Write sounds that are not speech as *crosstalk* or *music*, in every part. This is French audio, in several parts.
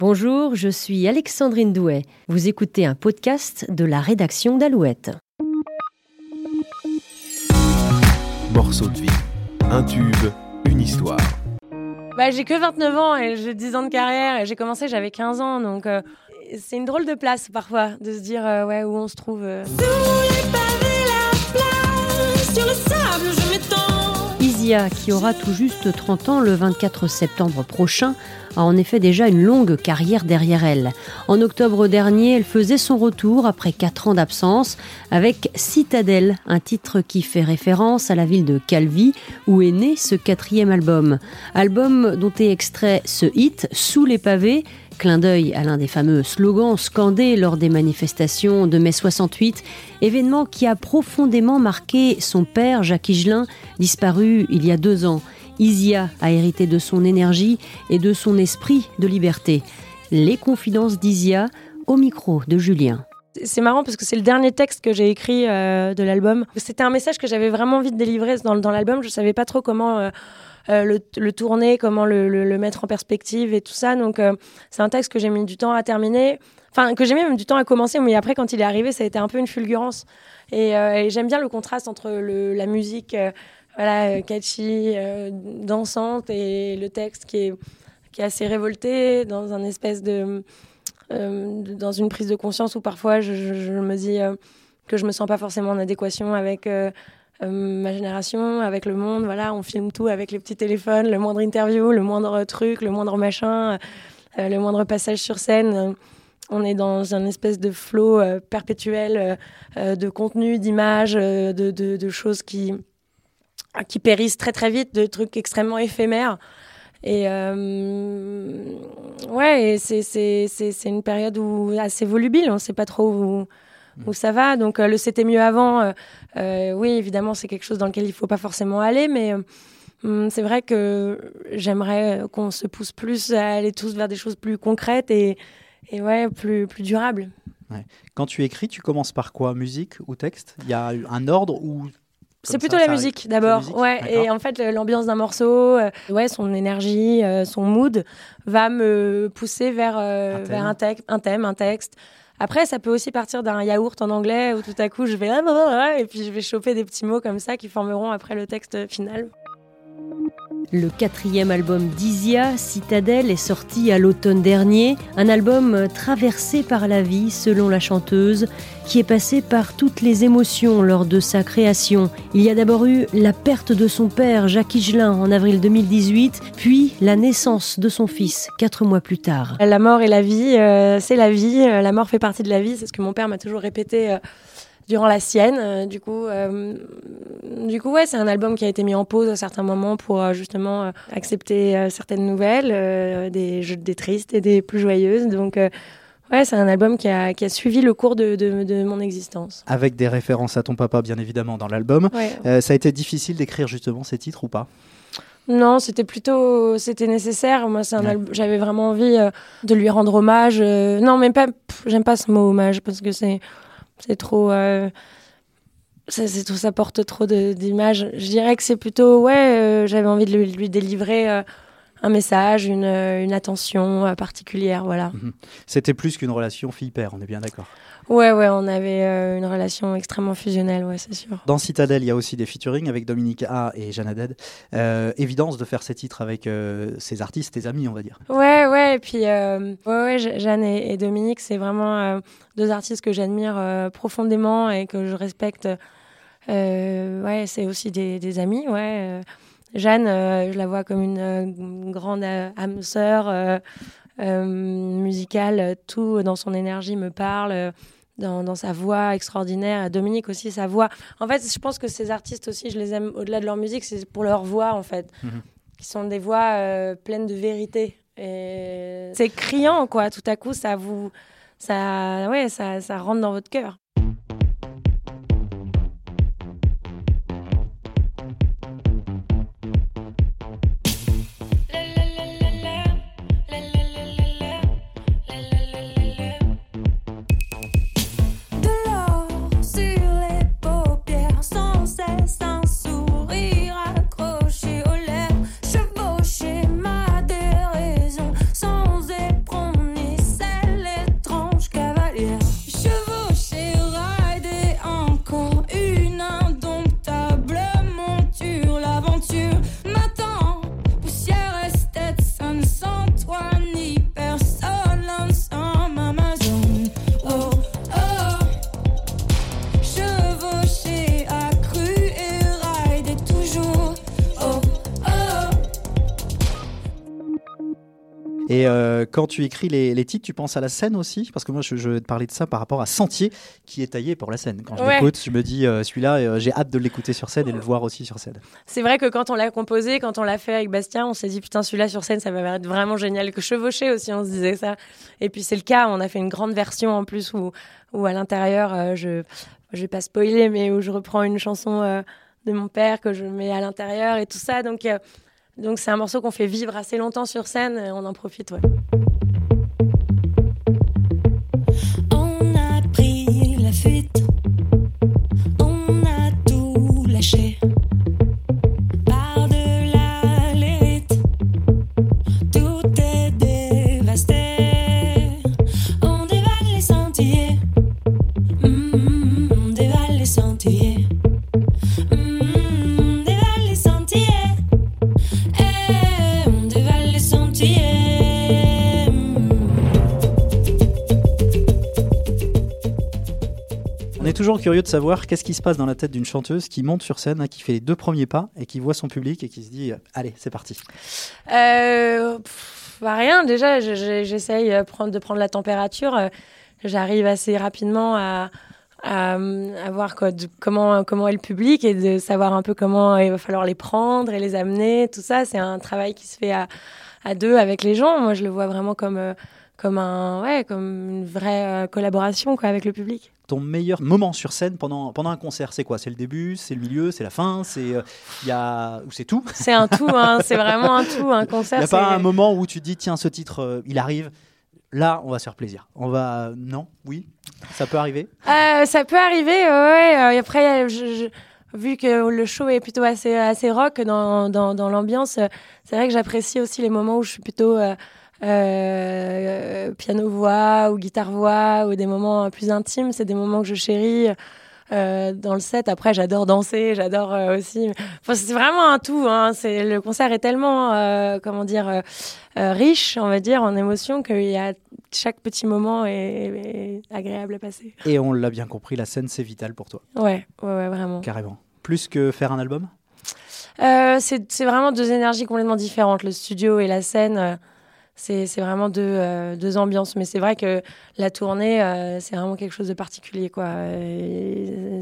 Bonjour, je suis Alexandrine Douet. Vous écoutez un podcast de la rédaction d'Alouette. Morceau de vie. Un tube, une histoire. Bah, j'ai que 29 ans et j'ai 10 ans de carrière et j'ai commencé, j'avais 15 ans. Donc, euh, c'est une drôle de place parfois de se dire euh, ouais, où on se trouve. euh. Qui aura tout juste 30 ans le 24 septembre prochain, a en effet déjà une longue carrière derrière elle. En octobre dernier, elle faisait son retour après 4 ans d'absence avec Citadelle, un titre qui fait référence à la ville de Calvi où est né ce quatrième album. Album dont est extrait ce hit, Sous les pavés, clin d'œil à l'un des fameux slogans scandés lors des manifestations de mai 68, événement qui a profondément marqué son père Jacques Higelin, disparu il y a deux ans. Isia a hérité de son énergie et de son esprit de liberté. Les confidences d'Isia au micro de Julien. C'est marrant parce que c'est le dernier texte que j'ai écrit euh, de l'album. C'était un message que j'avais vraiment envie de délivrer dans, l'album. Je savais pas trop comment euh, euh, le, tourner, comment le, mettre en perspective et tout ça. Donc c'est un texte que j'ai mis du temps à terminer. Enfin, que j'ai mis même du temps à commencer, mais après, quand il est arrivé, ça a été un peu une fulgurance. Et, j'aime bien le contraste entre la musique voilà, catchy, dansante, et le texte qui est, qui est assez révolté, dans un espèce de dans une prise de conscience où parfois je, me dis euh, que je me sens pas forcément en adéquation avec euh, euh, ma génération, avec le monde. Voilà, on filme tout avec les petits téléphones, le moindre interview, le moindre truc, le moindre machin, euh, le moindre passage sur scène. Euh, on est dans un espèce de flot euh, perpétuel euh, euh, de contenu, d'images, euh, de, de- de choses qui, qui périssent très très vite, de trucs extrêmement éphémères. Et euh, ouais, c'est, une période où assez volubile, on ne sait pas trop où, où ça va. Donc euh, le c'était mieux avant, euh, euh, oui, évidemment, c'est quelque chose dans lequel il ne faut pas forcément aller, mais hum, c'est vrai que j'aimerais qu'on se pousse plus à aller tous vers des choses plus concrètes et, et ouais, plus, plus durables. Quand tu écris, tu commences par quoi? Musique ou texte? Il y a un ordre ou C'est plutôt ça, la ça musique d'abord, ouais. Et en fait, l'ambiance d'un morceau, euh, ouais, son énergie, euh, son mood va me pousser vers euh, Un thème. vers un, un thème, un texte. Après, ça peut aussi partir d'un yaourt en anglais où tout à coup je vais et puis je vais choper des petits mots comme ça qui formeront après le texte final. Le quatrième album d'Isia, Citadelle, est sorti à l'automne dernier. Un album traversé par la vie, selon la chanteuse, qui est passée par toutes les émotions lors de sa création. Il y a d'abord eu la perte de son père, Jacques Higelin, en avril 2018, puis la naissance de son fils, quatre mois plus tard. La mort et la vie, euh, c'est la vie. Euh, La mort fait partie de la vie. C'est ce que mon père m'a toujours répété euh, durant la sienne. Euh, du coup, euh, du coup, ouais, c'est un album qui a été mis en pause à certains moments pour euh, justement accepter certaines nouvelles, des, des tristes et des plus joyeuses. Donc, ouais, c'est un album qui a, qui a suivi le cours de, de, de mon existence. avec des références à ton papa, bien évidemment, dans l'album. Ouais. Euh, ça a été difficile d'écrire justement ces titres ou pas? Non, c'était plutôt, c'était nécessaire. Moi, c'est un Ouais. j'avais vraiment envie euh, de lui rendre hommage. euh, non, mais pas, j'aime pas ce mot hommage parce que c'est, c'est trop, euh, ça, trop- ça porte trop d'images. Je dirais que c'est plutôt, ouais, euh, j'avais envie de lui, lui délivrer euh, un message, une, euh, une attention euh, particulière, voilà. C'était plus qu'une relation fille-père, on est bien d'accord. Ouais, ouais, on avait euh, une relation extrêmement fusionnelle, ouais, c'est sûr. Dans Citadelle, il y a aussi des featuring avec Dominique A et Jeanne Haddad. Euh, évidence de faire ces titres avec euh, ces artistes, tes amis, on va dire. Ouais, ouais, et puis euh, ouais, ouais, Je- Jeanne et, et Dominique, c'est vraiment deux artistes que j'admire profondément et que je respecte. Ouais, c'est aussi des, des amis, ouais. Jeanne, je la vois comme une, une grande âme sœur musicale. Tout dans son énergie me parle. Dans, dans sa voix extraordinaire, Dominique aussi sa voix. En fait, je pense que ces artistes aussi, je les aime au-delà de leur musique, c'est pour leur voix en fait, Mhm. qui sont des voix euh, pleines de vérité. Et c'est criant, quoi. Tout à coup, ça vous, ça, ouais, ça, ça rentre dans votre cœur. Euh, quand tu écris les, les titres, tu penses à la scène aussi? Parce que moi, je, je vais te parler de ça par rapport à Sentier, qui est taillé pour la scène. Quand je Ouais. l'écoute, je me dis, euh, celui-là, euh, j'ai hâte de l'écouter sur scène et de le voir aussi sur scène. C'est vrai que quand on l'a composé, quand on l'a fait avec Bastien, on s'est dit putain celui-là sur scène ça va être vraiment génial. Que chevauché aussi on se disait ça. Et puis c'est le cas, on a fait une grande version en plus où, où à l'intérieur je je vais pas spoiler mais où je reprends une chanson euh, de mon père que je mets à l'intérieur et tout ça. Donc euh, donc c'est un morceau qu'on fait vivre assez longtemps sur scène. et on en profite ouais. Toujours curieux de savoir qu'est-ce qui se passe dans la tête d'une chanteuse qui monte sur scène, hein, qui fait les deux premiers pas et qui voit son public et qui se dit, euh, allez, c'est parti. Euh, bah rien, déjà, je- je- j'essaye euh, de prendre la température. J'arrive assez rapidement à, à, voir comment, est le public et de savoir un peu comment il va falloir les prendre et les amener. Tout ça, c'est un travail qui se fait à, à deux avec les gens. Moi, je le vois vraiment comme, comme, un, ouais, comme une vraie euh, collaboration quoi, avec le public. Ton meilleur moment sur scène pendant, pendant un concert, c'est quoi? C'est le début, c'est le milieu, c'est la fin, c'est euh, il y a ou c'est tout? C'est un tout, hein, c'est vraiment un tout. Un Il concert, n'y a pas un moment où tu te dis tiens ce titre euh, il arrive, là on va se faire plaisir. On va non, oui, ça peut arriver? Euh, ça peut arriver, ouais. et après, je- je- vu que le show est plutôt assez, assez rock dans, dans, dans l'ambiance, c'est vrai que j'apprécie aussi les moments où je suis plutôt euh, piano-voix ou guitare-voix ou des moments plus intimes. C'est des moments que je chéris. euh, dans le set, après, j'adore danser, j'adore euh, aussi. Enfin, c'est vraiment un tout. Hein. C'est le concert est tellement, euh, comment dire, euh, euh, riche, on va dire, en émotions qu'il y a chaque petit moment est, est agréable à passer. Et on l'a bien compris, la scène c'est vital pour toi, Ouais, ouais, ouais, vraiment. carrément. Plus que faire un album? Euh, c'est vraiment deux énergies complètement différentes. Le studio et la scène, euh, c'est vraiment deux, euh, deux ambiances. Mais c'est vrai que la tournée, euh, c'est vraiment quelque chose de particulier. quoi.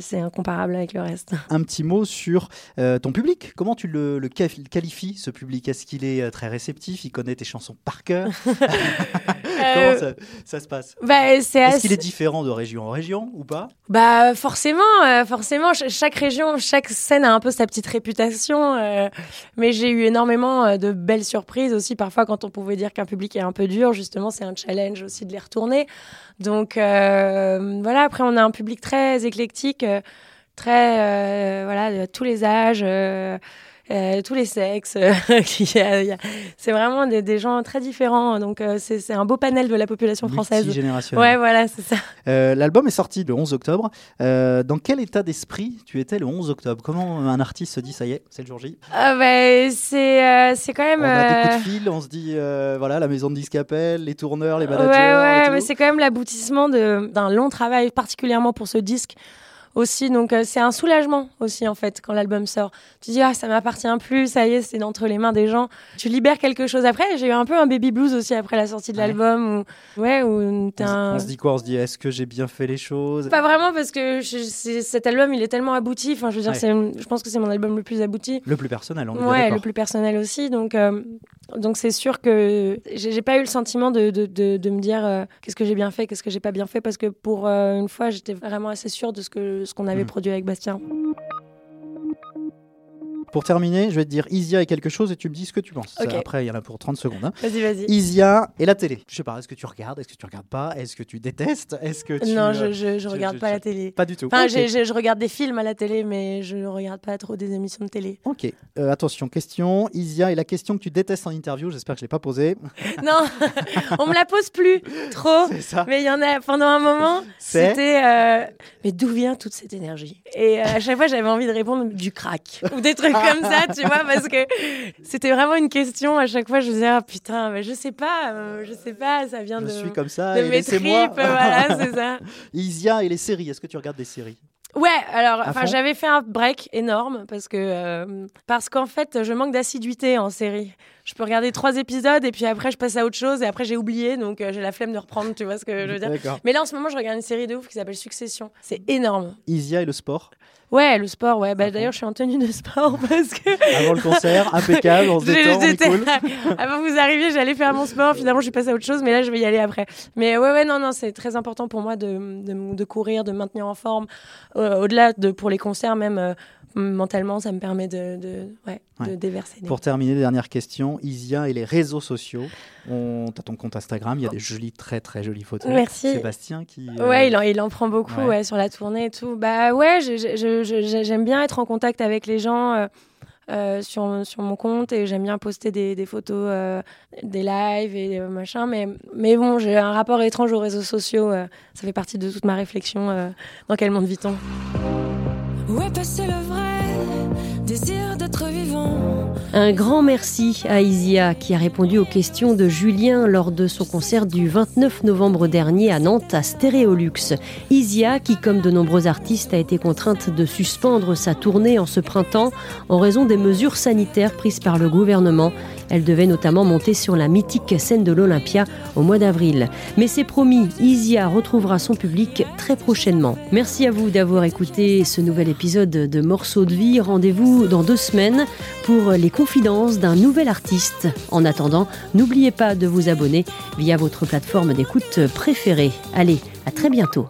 C'est incomparable avec le reste. *laughs* Un petit mot sur euh, ton public. Comment tu le, le qualifies ce public? Est-ce qu'il est très réceptif? Il connaît tes chansons par cœur? *laughs* *laughs* Comment Euh, ça, ça se passe? bah, c'est Est-ce assez- qu'il est différent de région en région ou pas? Bah forcément, euh, forcément, ch- chaque région, chaque scène a un peu sa petite réputation. euh, mais j'ai eu énormément de belles surprises aussi. Parfois, quand on pouvait dire qu'un public est un peu dur, justement, c'est un challenge aussi de les retourner. Donc euh, voilà. Après, on a un public très éclectique, très voilà, de tous les âges. Euh, tous les sexes, euh, *laughs* c'est vraiment des, des gens très différents, donc euh, c'est un beau panel de la population française. Ouais, voilà, c'est ça. L'album est sorti le 11 octobre. Dans quel état d'esprit tu étais le 11 octobre? Comment un artiste se dit ça y est, c'est le jour J? Ah bah, c'est quand même. On a des coups de fil, on se dit voilà la maison de disque appelle, les tourneurs, les Ouais, managers. ouais, tout. mais c'est quand même l'aboutissement d'un long travail, particulièrement pour ce disque aussi. Donc euh, c'est un soulagement aussi en fait quand l'album sort. Tu dis ah ça m'appartient plus, ça y est, c'est entre les mains des gens. Tu libères quelque chose après. J'ai eu un peu un baby blues aussi après la sortie de Ouais. l'album où ouais où on, se- un- on se dit quoi? On se dit est-ce que j'ai bien fait les choses? Pas vraiment parce que je- cet album il est tellement abouti. Enfin je veux dire Ouais. je pense que c'est mon album le plus abouti. Le plus personnel, on est Ouais, le plus personnel aussi. Donc, euh, donc c'est sûr que j'ai pas eu le sentiment de, de, de, de me dire euh, qu'est-ce que j'ai bien fait, qu'est-ce que j'ai pas bien fait, parce que pour euh, une fois, j'étais vraiment assez sûre de ce qu'on avait Mm. produit avec Bastien. Pour terminer, je vais te dire Isia et quelque chose et tu me dis ce que tu penses. Après, il y en a pour 30 secondes. hein. Vas-y, vas-y. Isia et la télé. Je sais pas, est-ce que tu regardes Est-ce que tu regardes pas Est-ce que tu détestes Est-ce que tu. Non, euh, je, je, je regarde je- pas la télé. Pas du tout. Enfin, Ok. j'ai- j'ai- je regarde des films à la télé, mais je ne regarde pas trop des émissions de télé. Ok, Euh, attention, question. Isia et la question que tu détestes en interview, j'espère que je l'ai pas posée. *laughs* non, on me la pose plus trop. C'est ça. Mais il y en a pendant un moment, C'est c'était euh, mais d'où vient toute cette énergie? Et euh, à chaque fois, j'avais envie de répondre du crack ou des trucs *laughs* comme ça, tu vois, parce que c'était vraiment une question. À chaque fois, je me disais ah putain, mais je sais pas, euh, je sais pas, ça vient Je de suis comme ça de et mes tripes, voilà, *laughs* c'est ça. Isia et les séries, est-ce que tu regardes des séries? Ouais, alors, enfin, j'avais fait un break énorme parce que euh, parce qu'en fait, je manque d'assiduité en série. Je peux regarder trois épisodes et puis après je passe à autre chose et après j'ai oublié donc euh, j'ai la flemme de reprendre, tu vois ce que je veux dire. Mais là en ce moment je regarde une série de ouf qui s'appelle Succession. C'est énorme. Isia et le sport. Ouais, le sport, ouais. Bah, Ah D'ailleurs je suis en tenue de sport *laughs* parce que Avant le concert, impeccable, on se *laughs* détend, on cool. *laughs* Avant que vous arriviez, j'allais faire mon sport. Finalement, je suis passée à autre chose, mais là, je vais y aller après. Mais ouais, ouais, non, non, c'est très important pour moi de, de, de courir, de maintenir en forme. Euh, Au-delà de pour les concerts, même euh, mentalement, ça me permet de, de, ouais, de déverser. Pour terminer, dernière question. Isia et les réseaux sociaux. On... T'as ton compte Instagram, il y a des jolies, très très jolies photos. Merci. Sébastien qui. euh, Ouais, il en, il en prend beaucoup Ouais. sur la tournée et tout. Bah ouais, j'aime bien être en contact avec les gens euh, euh, sur, sur mon compte et j'aime bien poster des, des photos, euh, des lives et euh, machin. Mais, mais bon, j'ai un rapport étrange aux réseaux sociaux. ça fait partie de toute ma réflexion. dans quel monde vit-on Où est passé le vrai désir d'être vivant Un grand merci à Isia qui a répondu aux questions de Julien lors de son concert du 29 novembre dernier à Nantes à Stéréolux. Isia qui, comme de nombreux artistes, a été contrainte de suspendre sa tournée en ce printemps en raison des mesures sanitaires prises par le gouvernement. Elle devait notamment monter sur la mythique scène de l'Olympia au mois d'avril. Mais c'est promis, Isia retrouvera son public très prochainement. Merci à vous d'avoir écouté ce nouvel épisode de Morceaux de vie. Rendez-vous dans deux semaines pour les confidences d'un nouvel artiste. En attendant, n'oubliez pas de vous abonner via votre plateforme d'écoute préférée. Allez, à très bientôt.